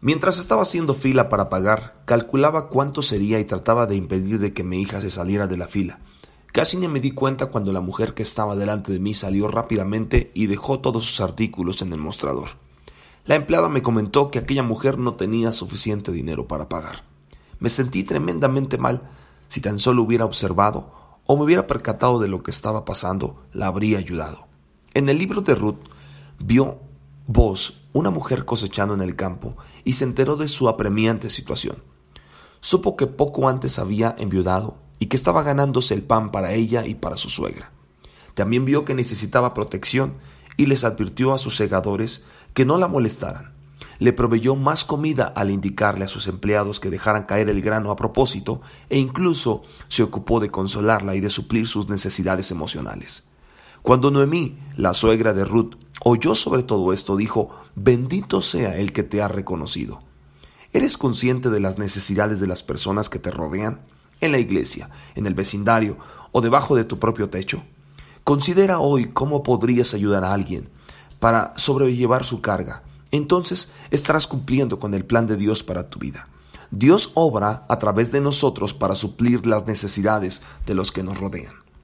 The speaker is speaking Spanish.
Mientras estaba haciendo fila para pagar, calculaba cuánto sería y trataba de impedir de que mi hija se saliera de la fila. Casi ni me di cuenta cuando la mujer que estaba delante de mí salió rápidamente y dejó todos sus artículos en el mostrador. La empleada me comentó que aquella mujer no tenía suficiente dinero para pagar. Me sentí tremendamente mal. Si tan solo hubiera observado o me hubiera percatado de lo que estaba pasando, la habría ayudado. En el libro de Ruth vio voz una mujer cosechando en el campo y se enteró de su apremiante situación. Supo que poco antes había enviudado y que estaba ganándose el pan para ella y para su suegra. También vio que necesitaba protección y les advirtió a sus segadores que no la molestaran. Le proveyó más comida al indicarle a sus empleados que dejaran caer el grano a propósito e incluso se ocupó de consolarla y de suplir sus necesidades emocionales. Cuando Noemí, la suegra de Ruth, oyó sobre todo esto, dijo, bendito sea el que te ha reconocido. ¿Eres consciente de las necesidades de las personas que te rodean? En la iglesia, en el vecindario o debajo de tu propio techo. Considera hoy cómo podrías ayudar a alguien para sobrellevar su carga. Entonces estarás cumpliendo con el plan de Dios para tu vida. Dios obra a través de nosotros para suplir las necesidades de los que nos rodean.